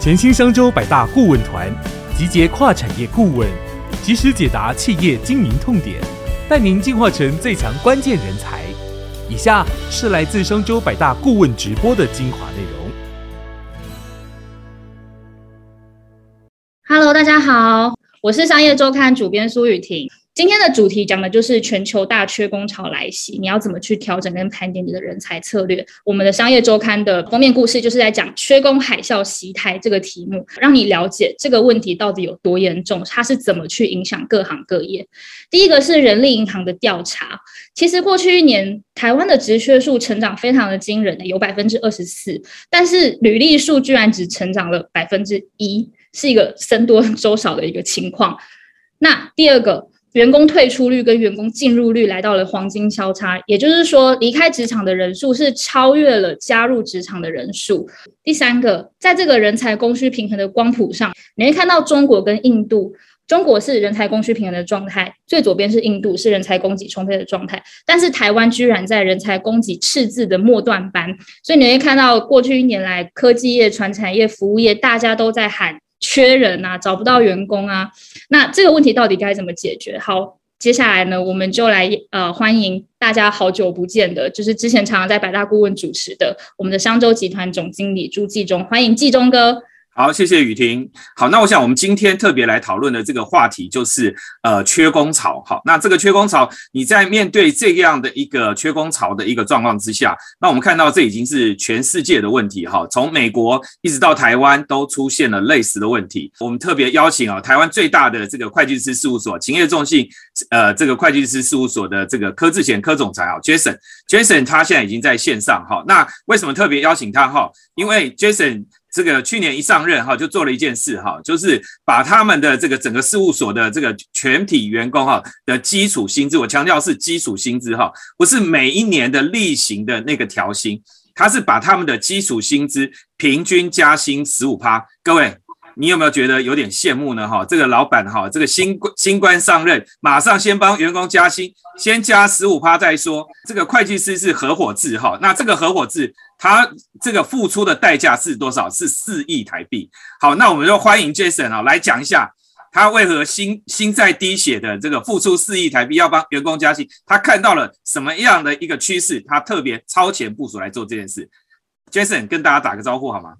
全新商周百大顾问团，集结跨产业顾问，及时解答企业经营痛点，带您进化成最强关键人才。以下是来自商周百大顾问直播的精华内容。Hello，大家好，我是商业周刊主编苏雨婷。今天的主题讲的就是全球大缺工潮来袭，你要怎么去调整跟盘点你的人才策略？我们的商业周刊的封面故事就是在讲缺工海啸袭台这个题目，让你了解这个问题到底有多严重，它是怎么去影响各行各业。第一个是人力银行的调查，其实过去一年台湾的职缺数成长非常的惊人，有百分之二十四，但是履历数居然只成长了百分之一，是一个僧多粥少的一个情况。那第二个。员工退出率跟员工进入率来到了黄金交叉，也就是说，离开职场的人数是超越了加入职场的人数。第三个，在这个人才供需平衡的光谱上，你会看到中国跟印度，中国是人才供需平衡的状态，最左边是印度，是人才供给充沛的状态，但是台湾居然在人才供给赤字的末段班，所以你会看到过去一年来，科技业、传产业、服务业，大家都在喊。缺人啊，找不到员工啊，那这个问题到底该怎么解决？好，接下来呢，我们就来呃欢迎大家好久不见的，就是之前常常在百大顾问主持的我们的商周集团总经理朱继忠，欢迎继忠哥。好，谢谢雨婷。好，那我想我们今天特别来讨论的这个话题就是呃缺工潮。好，那这个缺工潮，你在面对这样的一个缺工潮的一个状况之下，那我们看到这已经是全世界的问题哈。从美国一直到台湾都出现了类似的问题。我们特别邀请啊台湾最大的这个会计师事务所勤业众信呃这个会计师事务所的这个柯志贤柯总裁啊 Jason，Jason 他现在已经在线上哈。那为什么特别邀请他哈？因为 Jason。这个去年一上任哈，就做了一件事哈，就是把他们的这个整个事务所的这个全体员工哈的基础薪资，我强调是基础薪资哈，不是每一年的例行的那个调薪，他是把他们的基础薪资平均加薪十五趴。各位，你有没有觉得有点羡慕呢？哈，这个老板哈，这个新新官上任，马上先帮员工加薪，先加十五趴再说。这个会计师是合伙制哈，那这个合伙制。他这个付出的代价是多少？是四亿台币。好，那我们就欢迎 Jason 啊来讲一下，他为何心心在滴血的这个付出四亿台币要帮员工加薪，他看到了什么样的一个趋势？他特别超前部署来做这件事。Jason 跟大家打个招呼好吗？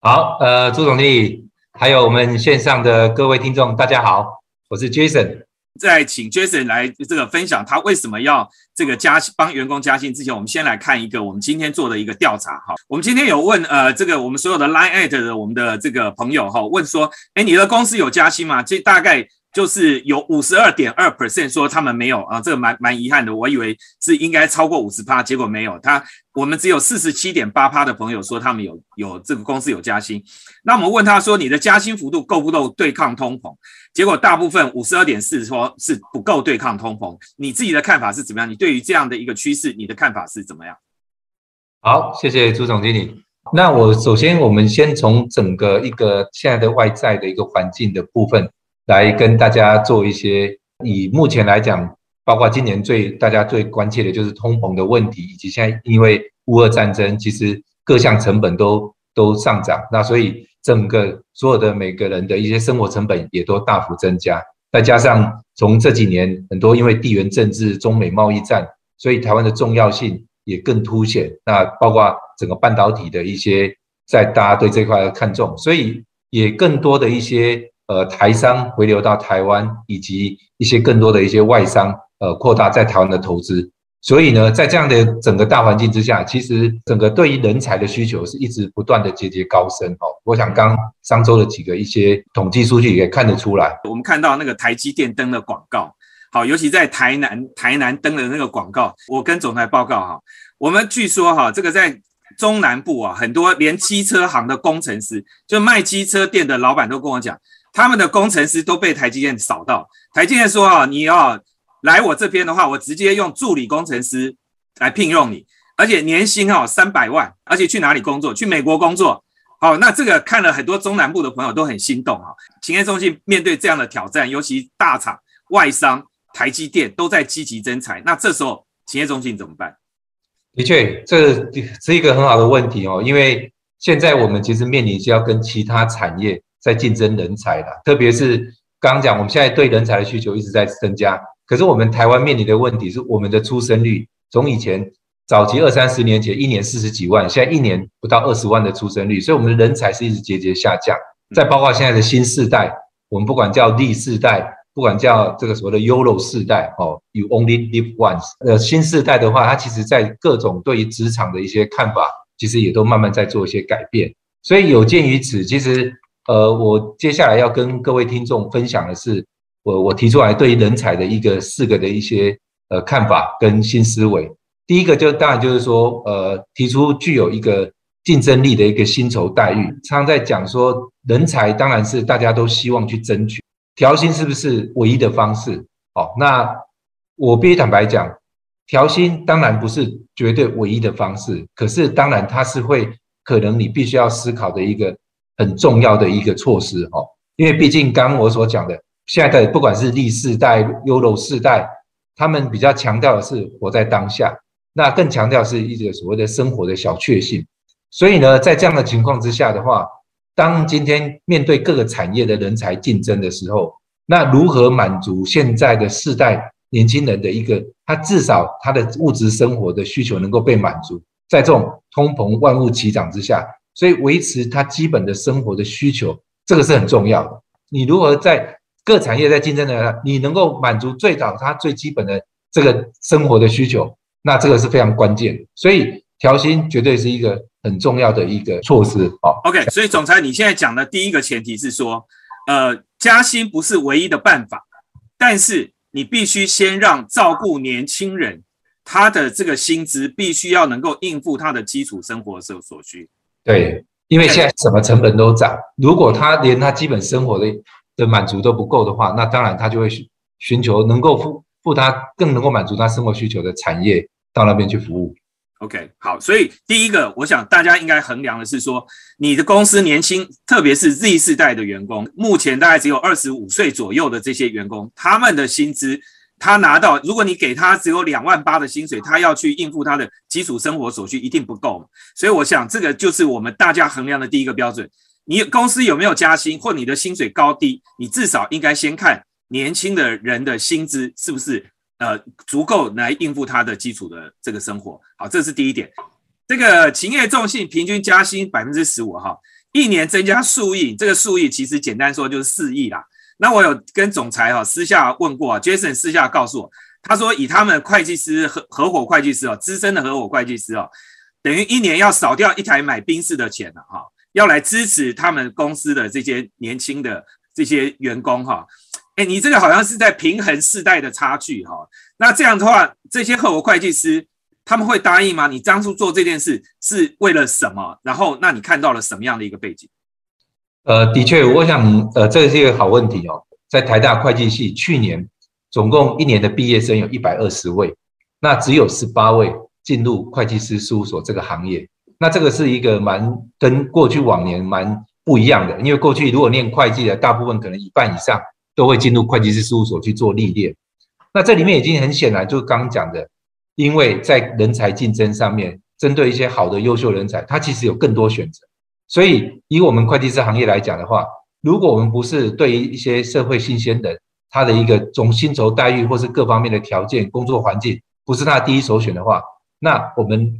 好，呃，朱总理，还有我们线上的各位听众，大家好，我是 Jason。在请 Jason 来这个分享他为什么要这个加帮员工加薪之前，我们先来看一个我们今天做的一个调查哈。我们今天有问呃这个我们所有的 Line at 的我们的这个朋友哈，问说，哎，你的公司有加薪吗？这大概。就是有五十二点二 percent 说他们没有啊，这个蛮蛮遗憾的。我以为是应该超过五十趴，结果没有。他我们只有四十七点八趴的朋友说他们有有这个公司有加薪。那我们问他说你的加薪幅度够不够对抗通膨？结果大部分五十二点四说是不够对抗通膨。你自己的看法是怎么样？你对于这样的一个趋势，你的看法是怎么样？好，谢谢朱总经理。那我首先我们先从整个一个现在的外在的一个环境的部分。来跟大家做一些，以目前来讲，包括今年最大家最关切的就是通膨的问题，以及现在因为乌俄战争，其实各项成本都都上涨，那所以整个所有的每个人的一些生活成本也都大幅增加。再加上从这几年很多因为地缘政治、中美贸易战，所以台湾的重要性也更凸显。那包括整个半导体的一些，在大家对这块的看重，所以也更多的一些。呃，台商回流到台湾，以及一些更多的一些外商，呃，扩大在台湾的投资。所以呢，在这样的整个大环境之下，其实整个对于人才的需求是一直不断的节节高升哦。我想刚上周的几个一些统计数据也看得出来。我们看到那个台积电登的广告，好，尤其在台南台南登的那个广告，我跟总裁报告哈，我们据说哈，这个在中南部啊，很多连机车行的工程师，就卖机车店的老板都跟我讲。他们的工程师都被台积电扫到。台积电说：“啊，你要来我这边的话，我直接用助理工程师来聘用你，而且年薪哦三百万，而且去哪里工作？去美国工作。好，那这个看了很多中南部的朋友都很心动啊。企业中心面对这样的挑战，尤其大厂、外商、台积电都在积极增财，那这时候企业中心怎么办？的确，这是一个很好的问题哦，因为。现在我们其实面临是要跟其他产业在竞争人才的，特别是刚刚讲，我们现在对人才的需求一直在增加。可是我们台湾面临的问题是，我们的出生率从以前早期二三十年前一年四十几万，现在一年不到二十万的出生率，所以我们的人才是一直节节下降。再包括现在的新世代，我们不管叫 Z 世代，不管叫这个所谓的 YOLO 世代，哦，You Only Live Once，呃，新世代的话，它其实在各种对于职场的一些看法。其实也都慢慢在做一些改变，所以有鉴于此，其实呃，我接下来要跟各位听众分享的是，我我提出来对于人才的一个四个的一些呃看法跟新思维。第一个就当然就是说，呃，提出具有一个竞争力的一个薪酬待遇。常常在讲说，人才当然是大家都希望去争取，调薪是不是唯一的方式？哦，那我必须坦白讲。调薪当然不是绝对唯一的方式，可是当然它是会可能你必须要思考的一个很重要的一个措施哦。因为毕竟刚我所讲的，现在的不管是历世代、优柔世代，他们比较强调的是活在当下，那更强调是一个所谓的生活的小确幸。所以呢，在这样的情况之下的话，当今天面对各个产业的人才竞争的时候，那如何满足现在的世代？年轻人的一个，他至少他的物质生活的需求能够被满足，在这种通膨万物齐涨之下，所以维持他基本的生活的需求，这个是很重要的。你如何在各产业在竞争的，你能够满足最早他最基本的这个生活的需求，那这个是非常关键。所以调薪绝对是一个很重要的一个措施。哦，OK，所以总裁你现在讲的第一个前提是说，呃，加薪不是唯一的办法，但是。你必须先让照顾年轻人，他的这个薪资必须要能够应付他的基础生活所所需。对，因为现在什么成本都涨，如果他连他基本生活的的满足都不够的话，那当然他就会寻寻求能够付付他更能够满足他生活需求的产业到那边去服务。OK，好，所以第一个，我想大家应该衡量的是说，你的公司年轻，特别是 Z 世代的员工，目前大概只有二十五岁左右的这些员工，他们的薪资，他拿到，如果你给他只有两万八的薪水，他要去应付他的基础生活所需，一定不够。所以我想，这个就是我们大家衡量的第一个标准。你公司有没有加薪，或你的薪水高低，你至少应该先看年轻的人的薪资是不是。呃，足够来应付他的基础的这个生活，好，这是第一点。这个勤业重信平均加薪百分之十五，哈，一年增加数亿，这个数亿其实简单说就是四亿啦。那我有跟总裁哈私下问过啊，Jason 私下告诉我，他说以他们会计师合合伙会计师哦，资深的合伙会计师哦，等于一年要少掉一台买宾士的钱了哈，要来支持他们公司的这些年轻的这些员工哈。哎，你这个好像是在平衡世代的差距哈。那这样的话，这些合伙会计师他们会答应吗？你当初做这件事是为了什么？然后，那你看到了什么样的一个背景？呃，的确，我想，呃，这是一个好问题哦。在台大会计系，去年总共一年的毕业生有一百二十位，那只有十八位进入会计师事务所这个行业。那这个是一个蛮跟过去往年蛮不一样的，因为过去如果念会计的，大部分可能一半以上。都会进入会计师事务所去做历练，那这里面已经很显然，就是刚讲的，因为在人才竞争上面，针对一些好的优秀人才，他其实有更多选择。所以以我们会计师行业来讲的话，如果我们不是对于一些社会新鲜人，他的一个总薪酬待遇或是各方面的条件、工作环境不是他第一首选的话，那我们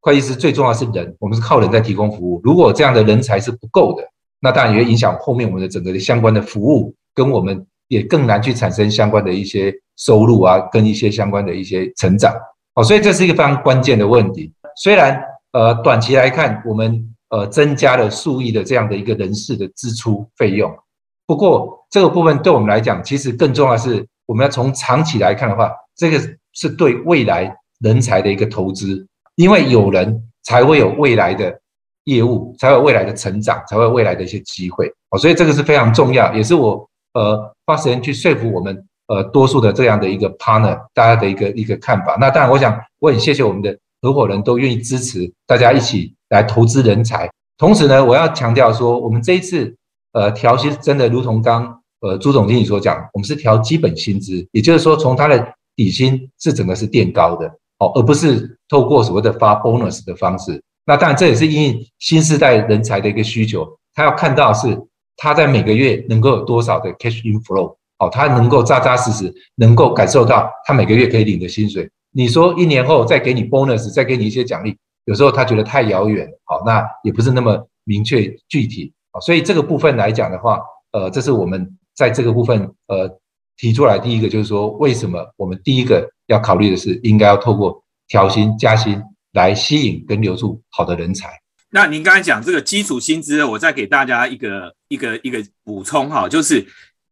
会计师最重要是人，我们是靠人在提供服务。如果这样的人才是不够的，那当然也会影响后面我们的整个的相关的服务。跟我们也更难去产生相关的一些收入啊，跟一些相关的一些成长，哦，所以这是一个非常关键的问题。虽然呃短期来看，我们呃增加了数亿的这样的一个人事的支出费用，不过这个部分对我们来讲，其实更重要的是，我们要从长期来看的话，这个是对未来人才的一个投资，因为有人才会有未来的业务，才有未来的成长，才会有未来的一些机会，哦，所以这个是非常重要，也是我。呃，花时间去说服我们，呃，多数的这样的一个 partner，大家的一个一个看法。那当然，我想我很谢谢我们的合伙人都愿意支持大家一起来投资人才。同时呢，我要强调说，我们这一次呃调薪真的如同刚呃朱总经理所讲，我们是调基本薪资，也就是说从他的底薪是整个是垫高的，哦，而不是透过所谓的发 bonus 的方式。那当然这也是因应新时代人才的一个需求，他要看到是他在每个月能够有多少的 cash inflow，哦，他能够扎扎实实能够感受到他每个月可以领的薪水。你说一年后再给你 bonus，再给你一些奖励，有时候他觉得太遥远，好，那也不是那么明确具体，啊，所以这个部分来讲的话，呃，这是我们在这个部分呃提出来第一个就是说，为什么我们第一个要考虑的是应该要透过调薪加薪来吸引跟留住好的人才。那您刚才讲这个基础薪资，我再给大家一个一个一个补充哈，就是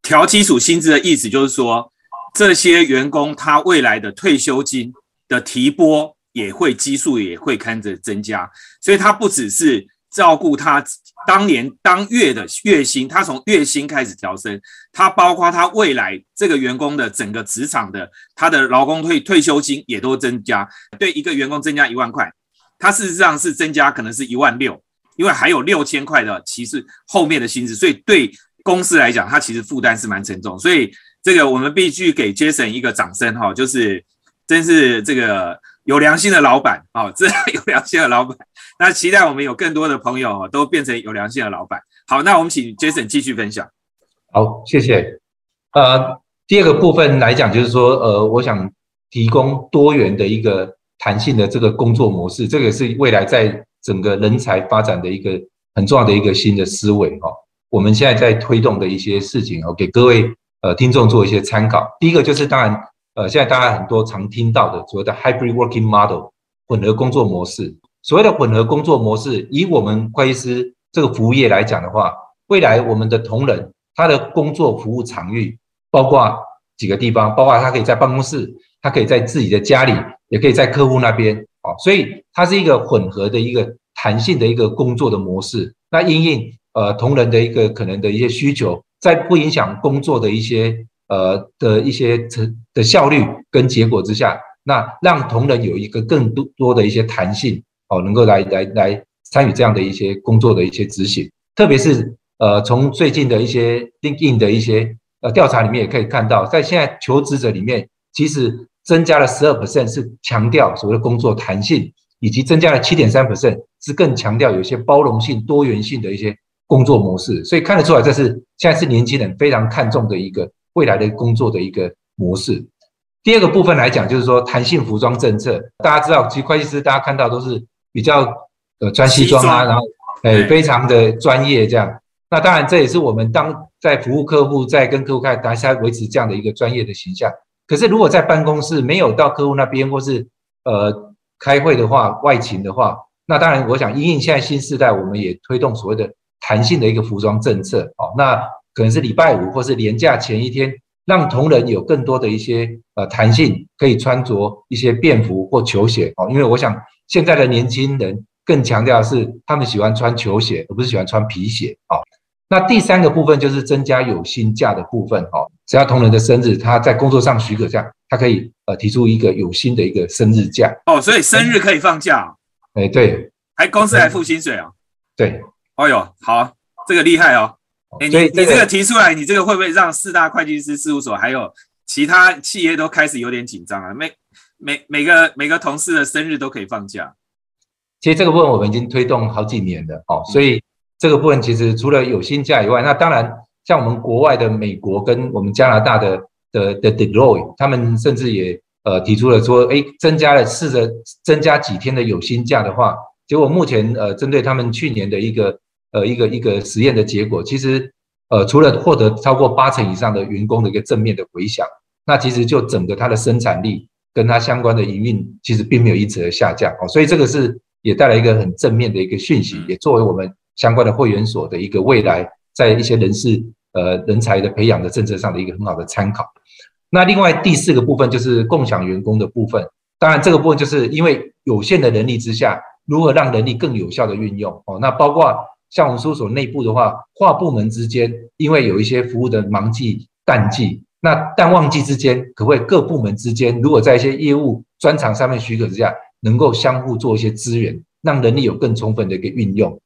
调基础薪资的意思就是说，这些员工他未来的退休金的提拨也会基数也会看着增加，所以他不只是照顾他。当年当月的月薪，他从月薪开始调升，他包括他未来这个员工的整个职场的他的劳工退退休金也都增加，对一个员工增加一万块，他事实上是增加可能是一万六，因为还有六千块的其实后面的薪资，所以对公司来讲，他其实负担是蛮沉重，所以这个我们必须给 Jason 一个掌声哈，就是真是这个。有良心的老板啊，这有良心的老板。那期待我们有更多的朋友哦，都变成有良心的老板。好，那我们请 Jason 继续分享。好，谢谢。呃，第二个部分来讲，就是说，呃，我想提供多元的一个弹性的这个工作模式，这个是未来在整个人才发展的一个很重要的一个新的思维哈。我们现在在推动的一些事情哦，给各位呃听众做一些参考。第一个就是当然。呃，现在大家很多常听到的所谓的 hybrid working model 混合工作模式，所谓的混合工作模式，以我们会计师这个服务业来讲的话，未来我们的同仁他的工作服务场域包括几个地方，包括他可以在办公室，他可以在自己的家里，也可以在客户那边，哦，所以它是一个混合的一个弹性的一个工作的模式。那因应呃同仁的一个可能的一些需求，在不影响工作的一些。呃的一些成的效率跟结果之下，那让同仁有一个更多多的一些弹性哦，能够来来来参与这样的一些工作的一些执行。特别是呃，从最近的一些 LinkedIn 的一些呃调查里面也可以看到，在现在求职者里面，其实增加了十二 percent 是强调所谓的工作弹性，以及增加了七点三 percent 是更强调有一些包容性、多元性的一些工作模式。所以看得出来，这是现在是年轻人非常看重的一个。未来的工作的一个模式。第二个部分来讲，就是说弹性服装政策。大家知道，其实会计师大家看到都是比较呃穿西装啊，然后哎非常的专业这样。那当然这也是我们当在服务客户，在跟客户开大家维持这样的一个专业的形象。可是如果在办公室没有到客户那边或是呃开会的话，外勤的话，那当然我想因应现在新时代，我们也推动所谓的弹性的一个服装政策。哦，那。可能是礼拜五或是年假前一天，让同仁有更多的一些呃弹性，可以穿着一些便服或球鞋哦。因为我想现在的年轻人更强调是他们喜欢穿球鞋，而不是喜欢穿皮鞋哦。那第三个部分就是增加有薪假的部分哦。只要同仁的生日，他在工作上许可下，他可以呃提出一个有薪的一个生日假哦。所以生日可以放假？哎，对，还公司还付薪水啊？对，哦哟，好，这个厉害哦。哎，你你这个提出来，你这个会不会让四大会计师事务所还有其他企业都开始有点紧张啊？每每每个每个同事的生日都可以放假。其实这个部分我们已经推动好几年了，哦，所以这个部分其实除了有薪假以外，那当然像我们国外的美国跟我们加拿大的的的 Deloitte，他们甚至也呃提出了说，哎，增加了试着增加几天的有薪假的话，结果目前呃针对他们去年的一个。呃，一个一个实验的结果，其实，呃，除了获得超过八成以上的员工的一个正面的回响，那其实就整个它的生产力跟它相关的营运，其实并没有因此而下降哦。所以这个是也带来一个很正面的一个讯息，也作为我们相关的会员所的一个未来在一些人事呃人才的培养的政策上的一个很好的参考。那另外第四个部分就是共享员工的部分，当然这个部分就是因为有限的能力之下，如何让人力更有效的运用哦，那包括。像我们事务所内部的话，跨部门之间，因为有一些服务的忙季、淡季，那淡旺季之间，可不可以各部门之间，如果在一些业务专长上面许可之下，能够相互做一些资源，让人力有更充分的一个运用？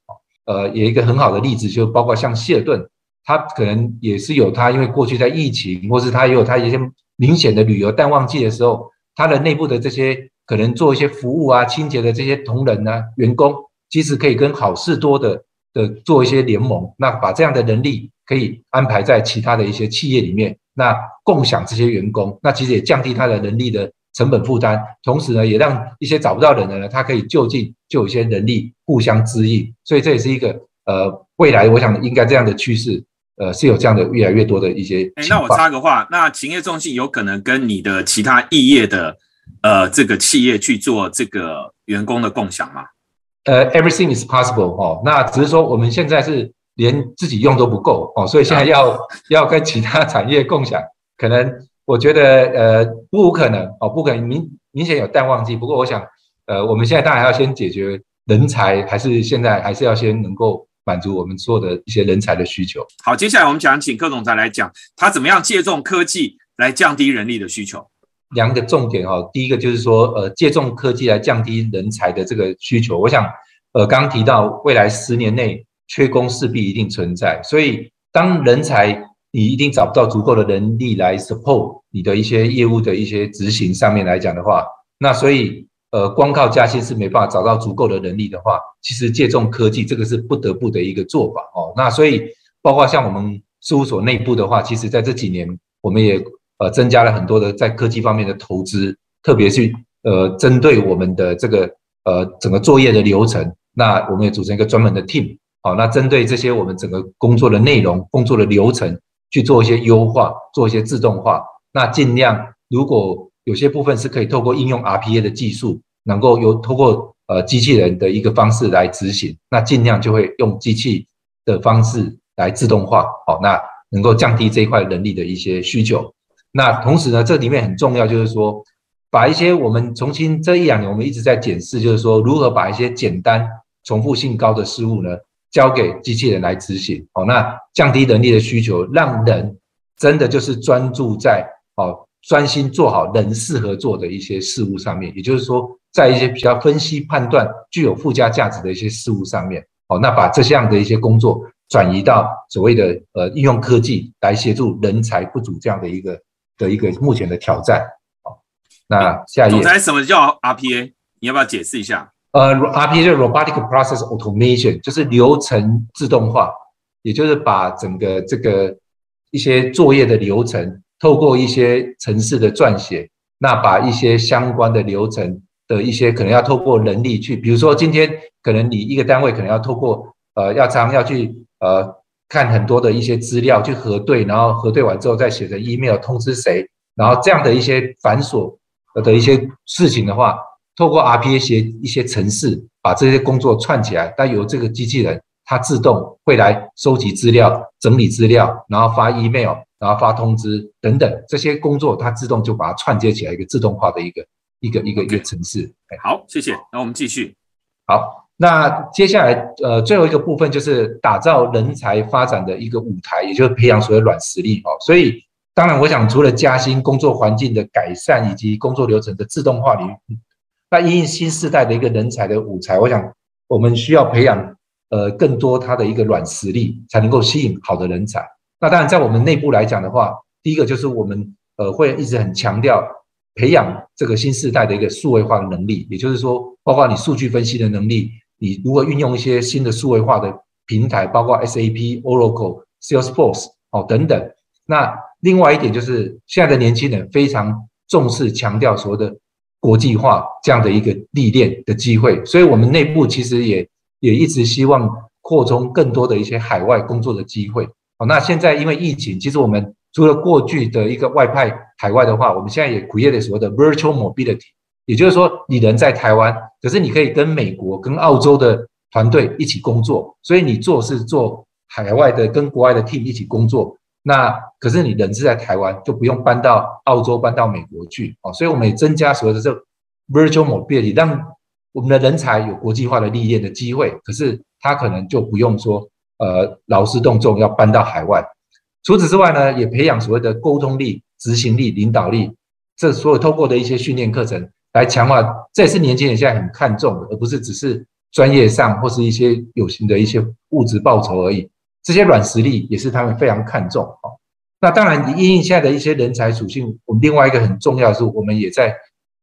呃，有一个很好的例子，就包括像谢尔顿，他可能也是有他，因为过去在疫情，或是他也有他一些明显的旅游淡旺季的时候，他的内部的这些可能做一些服务啊、清洁的这些同仁啊、员工。其实可以跟好事多的的做一些联盟，那把这样的能力可以安排在其他的一些企业里面，那共享这些员工，那其实也降低他的能力的成本负担，同时呢，也让一些找不到人的呢，他可以就近就有一些能力互相支应，所以这也是一个呃未来我想应该这样的趋势，呃是有这样的越来越多的一些。哎，那我插个话，那勤业重信有可能跟你的其他异业的呃这个企业去做这个员工的共享吗？呃，everything is possible 哦，那只是说我们现在是连自己用都不够哦，所以现在要要跟其他产业共享，可能我觉得呃不无可能哦，不可能明明显有淡旺季，不过我想呃我们现在当然要先解决人才，还是现在还是要先能够满足我们所有的一些人才的需求。好，接下来我们想请柯总裁来讲，他怎么样借重科技来降低人力的需求。两个重点哈，第一个就是说，呃，借重科技来降低人才的这个需求。我想，呃，刚刚提到未来十年内缺工势必一定存在，所以当人才你一定找不到足够的人力来 support 你的一些业务的一些执行上面来讲的话，那所以，呃，光靠加薪是没办法找到足够的人力的话，其实借重科技这个是不得不的一个做法哦。那所以，包括像我们事务所内部的话，其实在这几年我们也。呃，增加了很多的在科技方面的投资，特别是呃，针对我们的这个呃整个作业的流程，那我们也组成一个专门的 team，好，那针对这些我们整个工作的内容、工作的流程去做一些优化，做一些自动化，那尽量如果有些部分是可以透过应用 RPA 的技术，能够由透过呃机器人的一个方式来执行，那尽量就会用机器的方式来自动化，好，那能够降低这一块人力的一些需求。那同时呢，这里面很重要，就是说，把一些我们重新这一两年我们一直在检视，就是说如何把一些简单、重复性高的事物呢，交给机器人来执行。哦，那降低人力的需求，让人真的就是专注在哦，专心做好人适合做的一些事物上面。也就是说，在一些比较分析判断、具有附加价值的一些事物上面，哦，那把这项的一些工作转移到所谓的呃应用科技来协助人才不足这样的一个。的一个目前的挑战，好，那下一页。总裁，什么叫 RPA？你要不要解释一下？呃，RPA 就是 Robotic Process Automation，就是流程自动化，也就是把整个这个一些作业的流程，透过一些程式的撰写，那把一些相关的流程的一些可能要透过人力去，比如说今天可能你一个单位可能要透过呃要常要去呃。看很多的一些资料去核对，然后核对完之后再写成 email 通知谁，然后这样的一些繁琐的一些事情的话，透过 RPA 写一些程式，把这些工作串起来，但由这个机器人它自动会来收集资料、整理资料，然后发 email，然后发通知等等这些工作，它自动就把它串接起来，一个自动化的一个一个一个一个程式。好，谢谢。那我们继续。好。那接下来，呃，最后一个部分就是打造人才发展的一个舞台，也就是培养所谓软实力哦。所以，当然，我想除了加薪、工作环境的改善以及工作流程的自动化领域，那因应新时代的一个人才的舞台，我想我们需要培养呃更多他的一个软实力，才能够吸引好的人才。那当然，在我们内部来讲的话，第一个就是我们呃会一直很强调培养这个新时代的一个数位化的能力，也就是说，包括你数据分析的能力。你如果运用一些新的数位化的平台，包括 SAP、Oracle、Salesforce 哦等等，那另外一点就是现在的年轻人非常重视强调所谓的国际化这样的一个历练的机会，所以我们内部其实也也一直希望扩充更多的一些海外工作的机会。哦，那现在因为疫情，其实我们除了过去的一个外派海外的话，我们现在也 create 所谓的 virtual mobility。也就是说，你人在台湾，可是你可以跟美国、跟澳洲的团队一起工作，所以你做是做海外的，跟国外的 team 一起工作。那可是你人是在台湾，就不用搬到澳洲、搬到美国去哦。所以我们也增加所谓的这 virtual mobility，让我们的人才有国际化的历练的机会。可是他可能就不用说呃劳师动众要搬到海外。除此之外呢，也培养所谓的沟通力、执行力、领导力，这所有透过的一些训练课程。来强化，这也是年轻人现在很看重的，而不是只是专业上或是一些有形的一些物质报酬而已。这些软实力也是他们非常看重啊。那当然，因应现在的一些人才属性，我们另外一个很重要的是，我们也在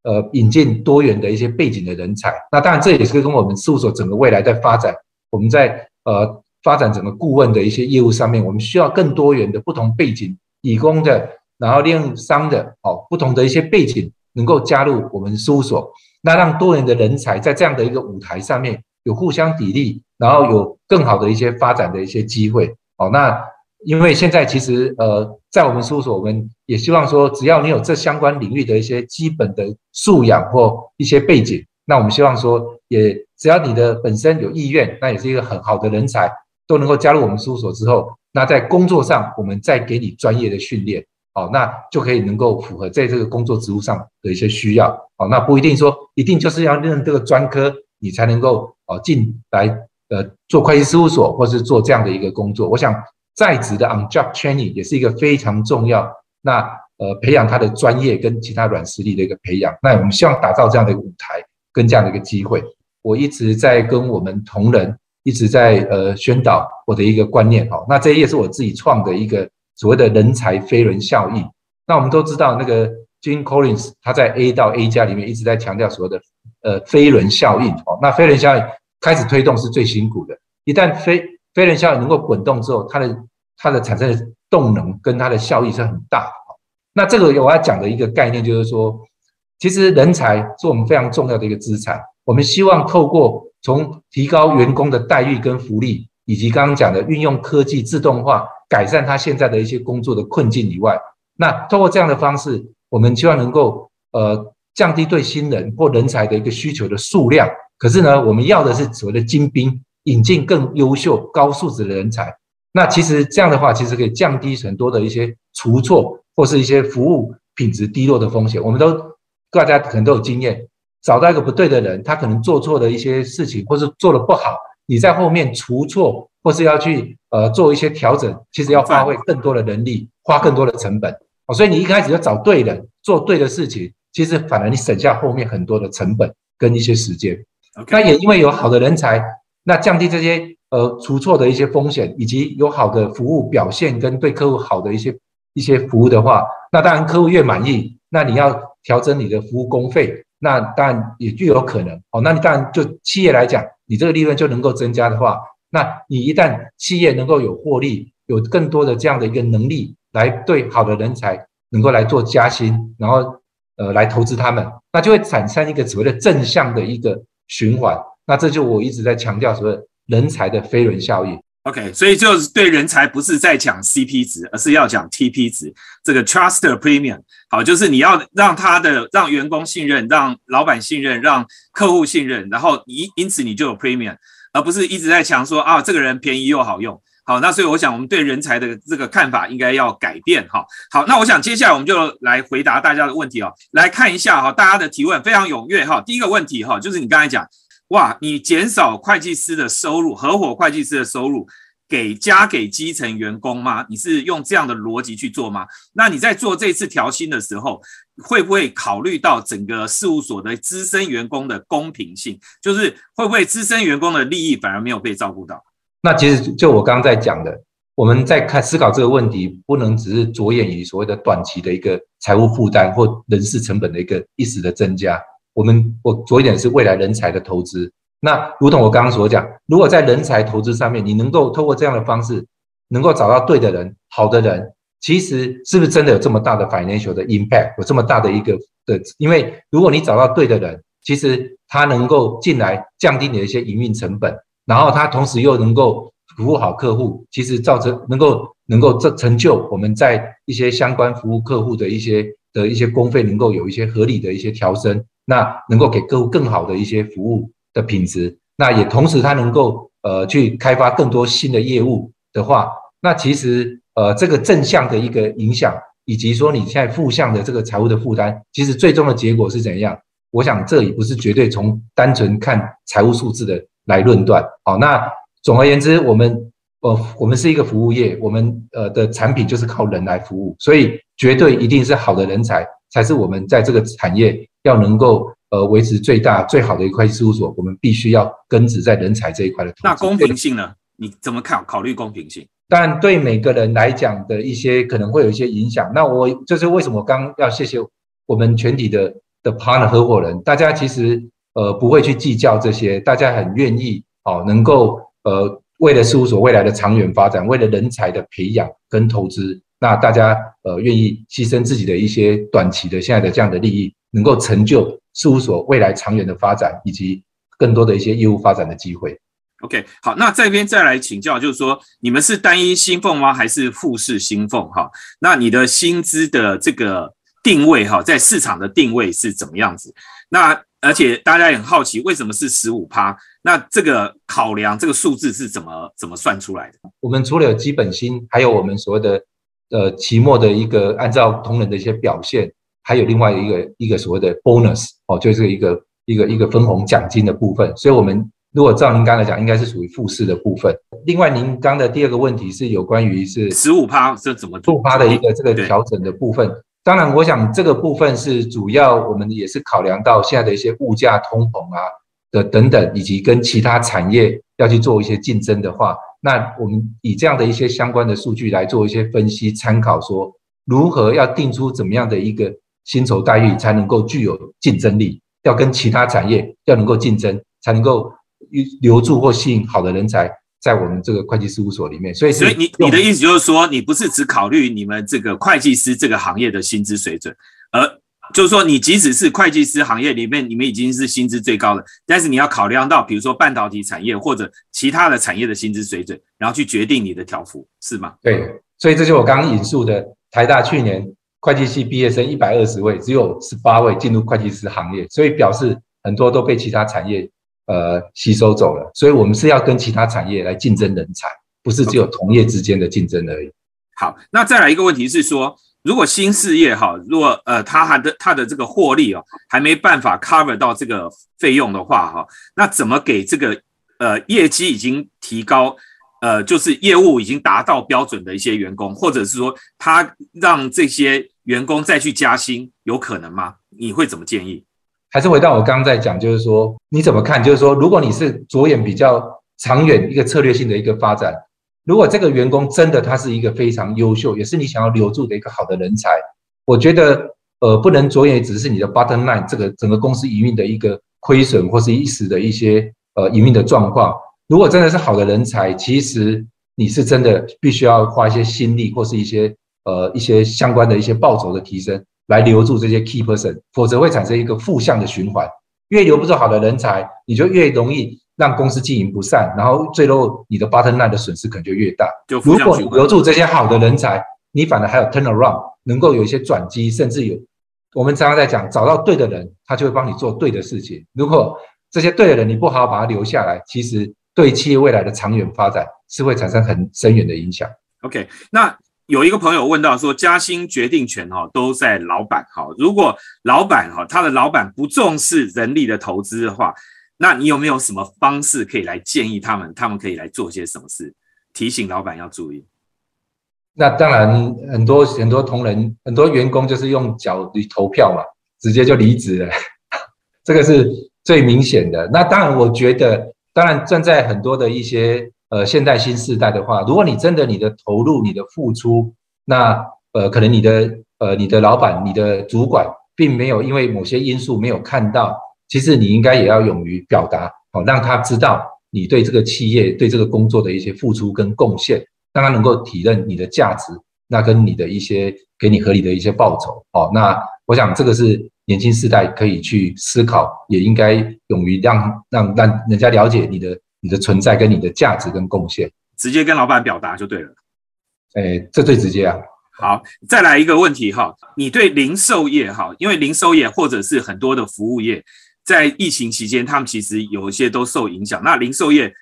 呃引进多元的一些背景的人才。那当然这也是跟我们事务所整个未来在发展，我们在呃发展整个顾问的一些业务上面，我们需要更多元的不同背景，理工的，然后炼商的，哦，不同的一些背景能够加入我们事务所，那让多元的人才在这样的一个舞台上面有互相砥砺，然后有更好的一些发展的一些机会。哦，那。因为现在其实呃，在我们事务所，我们也希望说，只要你有这相关领域的一些基本的素养或一些背景，那我们希望说，也只要你的本身有意愿，那也是一个很好的人才，都能够加入我们事务所之后，那在工作上我们再给你专业的训练，哦，那就可以能够符合在这个工作职务上的一些需要，哦，那不一定说一定就是要认这个专科，你才能够哦进来呃做会计事务所或是做这样的一个工作，我想。在职的 on job training 也是一个非常重要，那呃培养他的专业跟其他软实力的一个培养。那我们希望打造这样的一个舞台跟这样的一个机会。我一直在跟我们同仁一直在呃宣导我的一个观念哈。那这也是我自己创的一个所谓的人才飞轮效应。那我们都知道那个 Jim Collins 他在 A 到 A 加里面一直在强调所谓的呃飞轮效应哦。那飞轮效应开始推动是最辛苦的，一旦飞飞轮效应能够滚动之后，它的它的产生的动能跟它的效益是很大。那这个我要讲的一个概念就是说，其实人才是我们非常重要的一个资产。我们希望透过从提高员工的待遇跟福利，以及刚刚讲的运用科技自动化改善他现在的一些工作的困境以外，那通过这样的方式，我们希望能够呃降低对新人或人才的一个需求的数量。可是呢，我们要的是所谓的精兵。引进更优秀、高素质的人才，那其实这样的话，其实可以降低很多的一些出错或是一些服务品质低落的风险。我们都大家可能都有经验，找到一个不对的人，他可能做错的一些事情，或是做的不好，你在后面除错或是要去呃做一些调整，其实要花费更多的人力，花更多的成本。哦，所以你一开始就找对人，做对的事情，其实反而你省下后面很多的成本跟一些时间。那也因为有好的人才。那降低这些呃出错的一些风险，以及有好的服务表现跟对客户好的一些一些服务的话，那当然客户越满意，那你要调整你的服务工费，那当然也具有可能哦。那你当然就企业来讲，你这个利润就能够增加的话，那你一旦企业能够有获利，有更多的这样的一个能力来对好的人才能够来做加薪，然后呃来投资他们，那就会产生一个所谓的正向的一个循环。那这就我一直在强调所谓人才的飞轮效应。OK，所以就是对人才不是在讲 CP 值，而是要讲 TP 值，这个 Trust Premium。好，就是你要让他的让员工信任，让老板信任，让客户信任，然后因因此你就有 Premium，而不是一直在强说啊这个人便宜又好用。好，那所以我想我们对人才的这个看法应该要改变哈。好，那我想接下来我们就来回答大家的问题哦，来看一下哈，大家的提问非常踊跃哈。第一个问题哈，就是你刚才讲。哇，你减少会计师的收入，合伙会计师的收入，给加给基层员工吗？你是用这样的逻辑去做吗？那你在做这次调薪的时候，会不会考虑到整个事务所的资深员工的公平性？就是会不会资深员工的利益反而没有被照顾到？那其实就我刚刚在讲的，我们在看思考这个问题，不能只是着眼于所谓的短期的一个财务负担或人事成本的一个一时的增加。我们我着眼是未来人才的投资。那如同我刚刚所讲，如果在人才投资上面，你能够透过这样的方式，能够找到对的人、好的人，其实是不是真的有这么大的 financial 的 impact，有这么大的一个的？因为如果你找到对的人，其实他能够进来降低你的一些营运成本，然后他同时又能够服务好客户，其实造成能够能够这成就我们在一些相关服务客户的一些的一些工费能够有一些合理的一些调升。那能够给客户更好的一些服务的品质，那也同时它能够呃去开发更多新的业务的话，那其实呃这个正向的一个影响，以及说你现在负向的这个财务的负担，其实最终的结果是怎样？我想这也不是绝对从单纯看财务数字的来论断。好，那总而言之，我们呃我们是一个服务业，我们呃的产品就是靠人来服务，所以绝对一定是好的人才才是我们在这个产业。要能够呃维持最大最好的一块事务所，我们必须要根植在人才这一块的。那公平性呢？你怎么考？考虑公平性？但对每个人来讲的一些可能会有一些影响。那我就是为什么刚要谢谢我们全体的的 partner 合伙人，大家其实呃不会去计较这些，大家很愿意哦，能够呃为了事务所未来的长远发展，为了人才的培养跟投资，那大家呃愿意牺牲自己的一些短期的现在的这样的利益，能够成就事务所未来长远的发展以及更多的一些业务发展的机会。OK，好，那这边再来请教，就是说你们是单一薪俸吗，还是复式薪俸？哈，那你的薪资的这个定位哈，在市场的定位是怎么样子？那而且大家也很好奇，为什么是十五趴？那这个考量这个数字是怎么怎么算出来的？我们除了有基本薪，还有我们所谓的呃期末的一个按照同仁的一些表现，还有另外一个一个所谓的 bonus 哦，就是一个一个一个分红奖金的部分，所以我们。如果照您刚才讲，应该是属于复式的部分。另外，您刚的第二个问题是有关于是十五趴是怎么十五趴的一个这个调整的部分。当然，我想这个部分是主要我们也是考量到现在的一些物价通膨啊的等等，以及跟其他产业要去做一些竞争的话，那我们以这样的一些相关的数据来做一些分析参考，说如何要定出怎么样的一个薪酬待遇才能够具有竞争力，要跟其他产业要能够竞争，才能够。留住或吸引好的人才，在我们这个会计事务所里面，所以所以你你的意思就是说，你不是只考虑你们这个会计师这个行业的薪资水准，而就是说，你即使是会计师行业里面，你们已经是薪资最高的，但是你要考量到，比如说半导体产业或者其他的产业的薪资水准，然后去决定你的条幅，是吗？对，所以这就我刚刚引述的，台大去年会计系毕业生一百二十位，只有十八位进入会计师行业，所以表示很多都被其他产业。呃，吸收走了，所以我们是要跟其他产业来竞争人才，不是只有同业之间的竞争而已。好，那再来一个问题是说，如果新事业哈，如果呃，它还的它的这个获利哦，还没办法 cover 到这个费用的话哈，那怎么给这个呃业绩已经提高，呃，就是业务已经达到标准的一些员工，或者是说他让这些员工再去加薪，有可能吗？你会怎么建议？还是回到我刚刚在讲，就是说你怎么看？就是说，如果你是着眼比较长远一个策略性的一个发展，如果这个员工真的他是一个非常优秀，也是你想要留住的一个好的人才，我觉得呃不能着眼只是你的 bottom line 这个整个公司营运的一个亏损或是一时的一些呃营运的状况。如果真的是好的人才，其实你是真的必须要花一些心力或是一些呃一些相关的一些报酬的提升。来留住这些 key person，否则会产生一个负向的循环。越留不住好的人才，你就越容易让公司经营不善，然后最后你的 bottom line 的损失可能就越大。如果你留住这些好的人才，你反而还有 turn around，能够有一些转机，甚至有我们常常在讲，找到对的人，他就会帮你做对的事情。如果这些对的人你不好好把他留下来，其实对企业未来的长远发展是会产生很深远的影响。OK，那。有一个朋友问到说，加薪决定权哈都在老板哈，如果老板哈他的老板不重视人力的投资的话，那你有没有什么方式可以来建议他们，他们可以来做些什么事，提醒老板要注意？那当然，很多很多同仁、很多员工就是用脚投票嘛，直接就离职了，这个是最明显的。那当然，我觉得，当然站在很多的一些。呃，现代新时代的话，如果你真的你的投入、你的付出，那呃，可能你的呃，你的老板、你的主管，并没有因为某些因素没有看到，其实你应该也要勇于表达，哦，让他知道你对这个企业、对这个工作的一些付出跟贡献，让他能够体认你的价值，那跟你的一些给你合理的一些报酬，哦，那我想这个是年轻世代可以去思考，也应该勇于让让让人家了解你的。你的存在跟你的价值跟贡献，直接跟老板表达就对了。哎，这最直接啊。好，再来一个问题哈，你对零售业哈，因为零售业或者是很多的服务业，在疫情期间，他们其实有一些都受影响。那零售业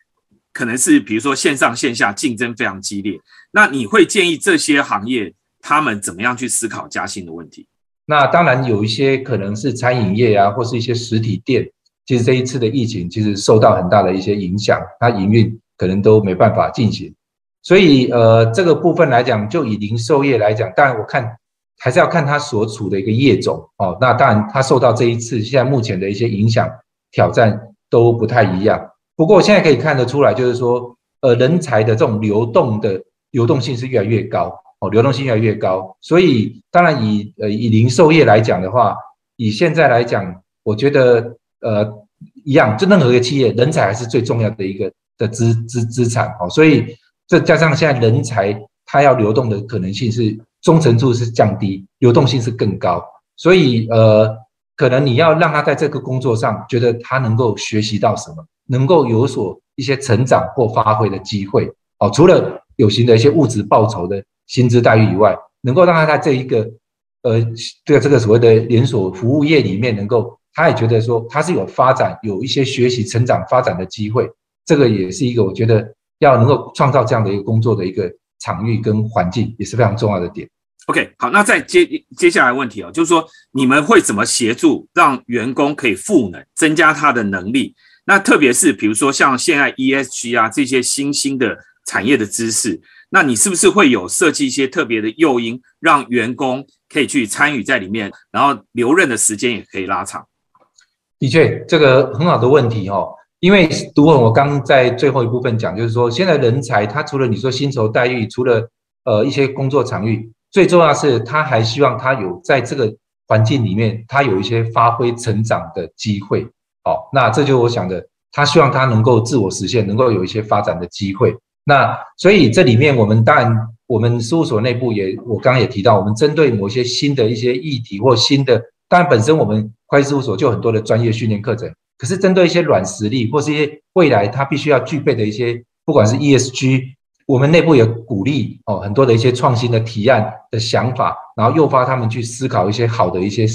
可能是比如说线上线下竞争非常激烈，那你会建议这些行业他们怎么样去思考加薪的问题？那当然有一些可能是餐饮业啊，或是一些实体店。其实这一次的疫情，其实受到很大的一些影响，它营运可能都没办法进行。所以，呃，这个部分来讲，就以零售业来讲，当然我看还是要看它所处的一个业种哦。那当然，它受到这一次现在目前的一些影响挑战都不太一样。不过，现在可以看得出来，就是说，呃，人才的这种流动的流动性是越来越高哦，流动性越来越高。所以，当然以呃以零售业来讲的话。以现在来讲，我觉得呃一样，就任何一个企业，人才还是最重要的一个的资资资产哦。所以这加上现在人才它要流动的可能性是忠诚度是降低，流动性是更高。所以呃，可能你要让他在这个工作上觉得他能够学习到什么，能够有所一些成长或发挥的机会哦。除了有形的一些物质报酬的薪资待遇以外，能够让他在这一个。呃，这个这个所谓的连锁服务业里面，能够他也觉得说他是有发展，有一些学习、成长、发展的机会，这个也是一个我觉得要能够创造这样的一个工作的一个场域跟环境，也是非常重要的点。OK，好，那再接接下来问题哦，就是说你们会怎么协助让员工可以赋能，增加他的能力？那特别是比如说像现在 ESG 啊这些新兴的产业的知识，那你是不是会有设计一些特别的诱因，让员工？可以去参与在里面，然后留任的时间也可以拉长。的确，这个很好的问题哦。因为读文我刚在最后一部分讲，就是说现在人才他除了你说薪酬待遇，除了呃一些工作场域，最重要是他还希望他有在这个环境里面，他有一些发挥成长的机会。好，那这就是我想的，他希望他能够自我实现，能够有一些发展的机会。那所以这里面我们当然。我们事务所内部也，我刚刚也提到，我们针对某些新的一些议题或新的，当然本身我们会计事务所就很多的专业训练课程，可是针对一些软实力或是一些未来它必须要具备的一些，不管是 ESG，我们内部也鼓励哦很多的一些创新的提案的想法，然后诱发他们去思考一些好的一些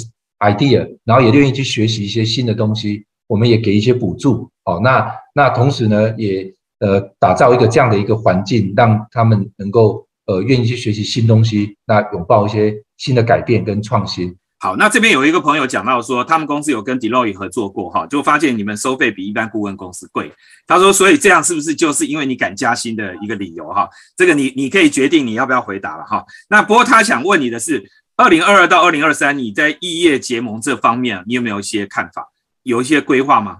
idea，然后也愿意去学习一些新的东西，我们也给一些补助哦。那那同时呢，也呃打造一个这样的一个环境，让他们能够。呃，愿意去学习新东西，那拥抱一些新的改变跟创新。好，那这边有一个朋友讲到说，他们公司有跟 Deploy 合作过，哈，就发现你们收费比一般顾问公司贵。他说，所以这样是不是就是因为你敢加薪的一个理由？哈，这个你你可以决定你要不要回答了，哈。那不过他想问你的是，二零二二到二零二三，你在异业结盟这方面，你有没有一些看法？有一些规划吗？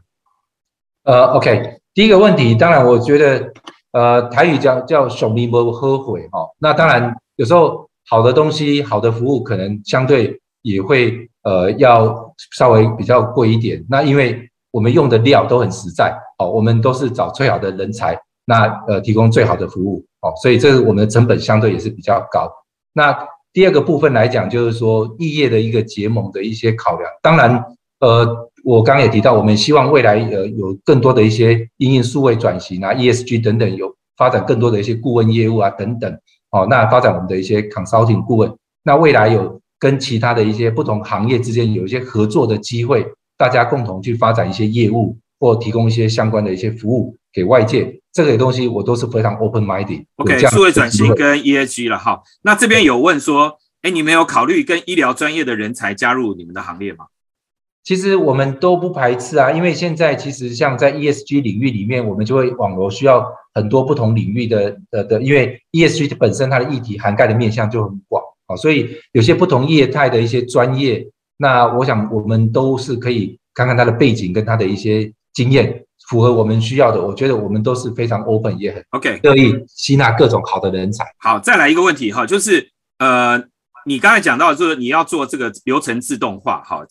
呃，OK，第一个问题，当然我觉得。呃，台语叫叫“熊尼波喝悔”哈，那当然有时候好的东西、好的服务可能相对也会呃要稍微比较贵一点。那因为我们用的料都很实在哦，我们都是找最好的人才，那呃提供最好的服务哦，所以这个我们的成本相对也是比较高。那第二个部分来讲，就是说异业的一个结盟的一些考量，当然呃。我刚刚也提到，我们希望未来呃有更多的一些应用数位转型啊、ESG 等等，有发展更多的一些顾问业务啊等等。哦，那发展我们的一些 consulting 顾问，那未来有跟其他的一些不同行业之间有一些合作的机会，大家共同去发展一些业务或提供一些相关的一些服务给外界，这个东西我都是非常 open minded。OK，数位转型跟 ESG 了哈。那这边有问说，哎，你们有考虑跟医疗专业的人才加入你们的行列吗？其实我们都不排斥啊，因为现在其实像在 ESG 领域里面，我们就会网罗需要很多不同领域的呃的，因为 ESG 本身它的议题涵盖的面向就很广啊，所以有些不同业态的一些专业，那我想我们都是可以看看他的背景跟他的一些经验符合我们需要的，我觉得我们都是非常 open 也很 OK 乐意吸纳各种好的人才。好，再来一个问题哈，就是呃，你刚才讲到就是你要做这个流程自动化，好，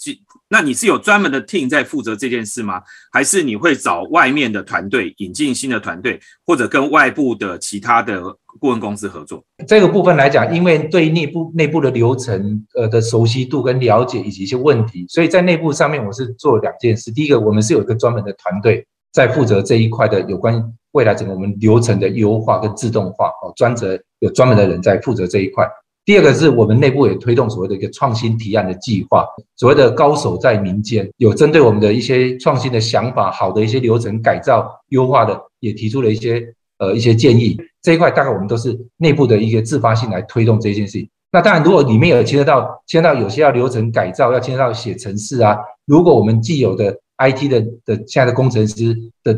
那你是有专门的 team 在负责这件事吗？还是你会找外面的团队引进新的团队，或者跟外部的其他的顾问公司合作？这个部分来讲，因为对内部内部的流程呃的熟悉度跟了解以及一些问题，所以在内部上面我是做两件事。第一个，我们是有一个专门的团队在负责这一块的有关未来整个我们流程的优化跟自动化哦，专责有专门的人在负责这一块。第二个是我们内部也推动所谓的一个创新提案的计划，所谓的高手在民间，有针对我们的一些创新的想法、好的一些流程改造、优化的，也提出了一些呃一些建议。这一块大概我们都是内部的一些自发性来推动这件事情。那当然，如果里面有牵涉到牵涉到有些要流程改造，要牵涉到写程式啊，如果我们既有的 IT 的的现在的工程师的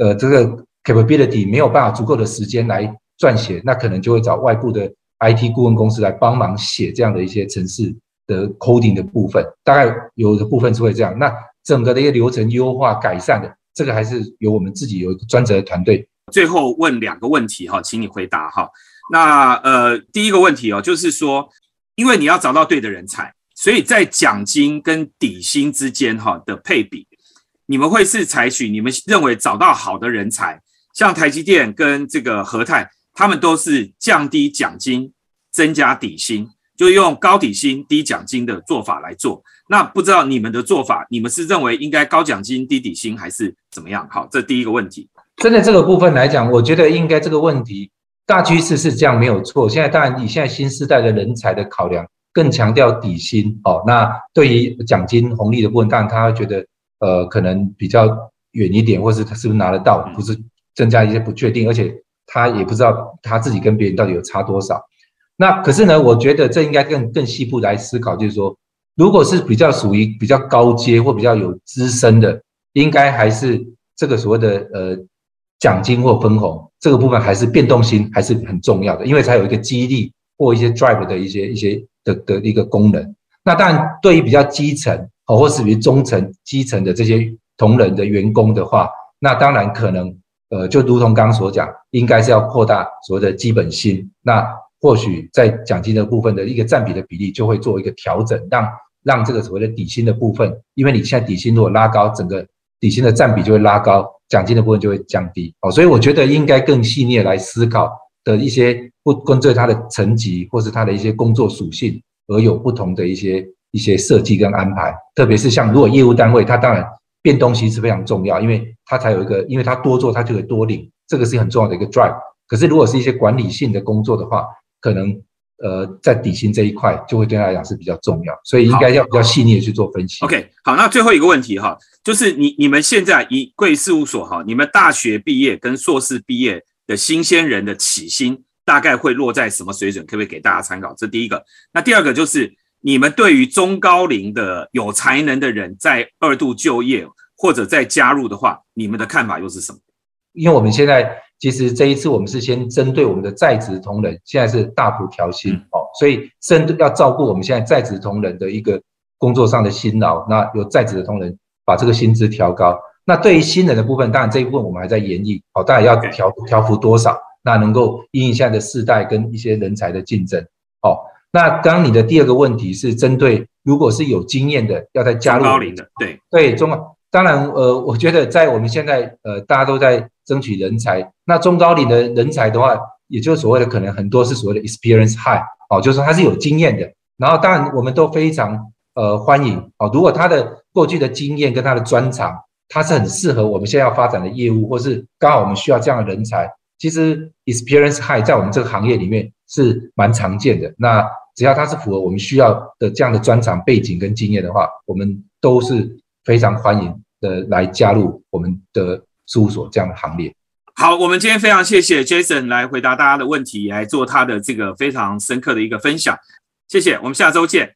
呃这个 capability 没有办法足够的时间来撰写，那可能就会找外部的。IT 顾问公司来帮忙写这样的一些城市的 coding 的部分，大概有的部分是会这样。那整个的一个流程优化改善的，这个还是由我们自己有一个专责的团队。最后问两个问题哈，请你回答哈。那呃，第一个问题哦，就是说，因为你要找到对的人才，所以在奖金跟底薪之间哈的配比，你们会是采取你们认为找到好的人才，像台积电跟这个和泰，他们都是降低奖金，增加底薪，就用高底薪低奖金的做法来做。那不知道你们的做法，你们是认为应该高奖金低底薪，还是怎么样？好，这第一个问题。针对这个部分来讲，我觉得应该这个问题大趋势是这样没有错。现在当然以现在新时代的人才的考量。更强调底薪哦，那对于奖金红利的部分，当然他会觉得呃可能比较远一点，或是他是不是拿得到，不是增加一些不确定，而且他也不知道他自己跟别人到底有差多少。那可是呢，我觉得这应该更更细部来思考，就是说，如果是比较属于比较高阶或比较有资深的，应该还是这个所谓的呃奖金或分红这个部分，还是变动性还是很重要的，因为才有一个激励或一些 drive 的一些一些。的的一个功能，那当然对于比较基层哦，或是于中层、基层的这些同仁的员工的话，那当然可能呃，就如同刚刚所讲，应该是要扩大所谓的基本薪，那或许在奖金的部分的一个占比的比例就会做一个调整，让让这个所谓的底薪的部分，因为你现在底薪如果拉高，整个底薪的占比就会拉高，奖金的部分就会降低哦，所以我觉得应该更细腻来思考。的一些不根据他的层级或是他的一些工作属性而有不同的一些一些设计跟安排，特别是像如果业务单位，他当然变动性是非常重要，因为它才有一个，因为它多做它就会多领，这个是很重要的一个 drive。可是如果是一些管理性的工作的话，可能呃在底薪这一块就会对他来讲是比较重要，所以应该要比较细腻的去做分析。OK，好，那最后一个问题哈，就是你你们现在以贵事务所哈，你们大学毕业跟硕士毕业。的新鲜人的起薪大概会落在什么水准？可不可以给大家参考？这第一个。那第二个就是你们对于中高龄的有才能的人在二度就业或者再加入的话，你们的看法又是什么？因为我们现在其实这一次我们是先针对我们的在职同仁，现在是大幅调薪哦，所以针要照顾我们现在在职同仁的一个工作上的辛劳，那有在职的同仁把这个薪资调高。那对于新人的部分，当然这一部分我们还在研议，好，当然要调调幅多少，那能够应应现在的世代跟一些人才的竞争，好，那刚刚你的第二个问题是针对如果是有经验的，要再加入高龄的，对对中，当然呃，我觉得在我们现在呃大家都在争取人才，那中高龄的人才的话，也就是所谓的可能很多是所谓的 experience high，哦，就是说他是有经验的，然后当然我们都非常呃欢迎，哦，如果他的过去的经验跟他的专长。他是很适合我们现在要发展的业务，或是刚好我们需要这样的人才。其实 experience high 在我们这个行业里面是蛮常见的。那只要它是符合我们需要的这样的专长背景跟经验的话，我们都是非常欢迎的来加入我们的事务所这样的行列。好，我们今天非常谢谢 Jason 来回答大家的问题，来做他的这个非常深刻的一个分享。谢谢，我们下周见。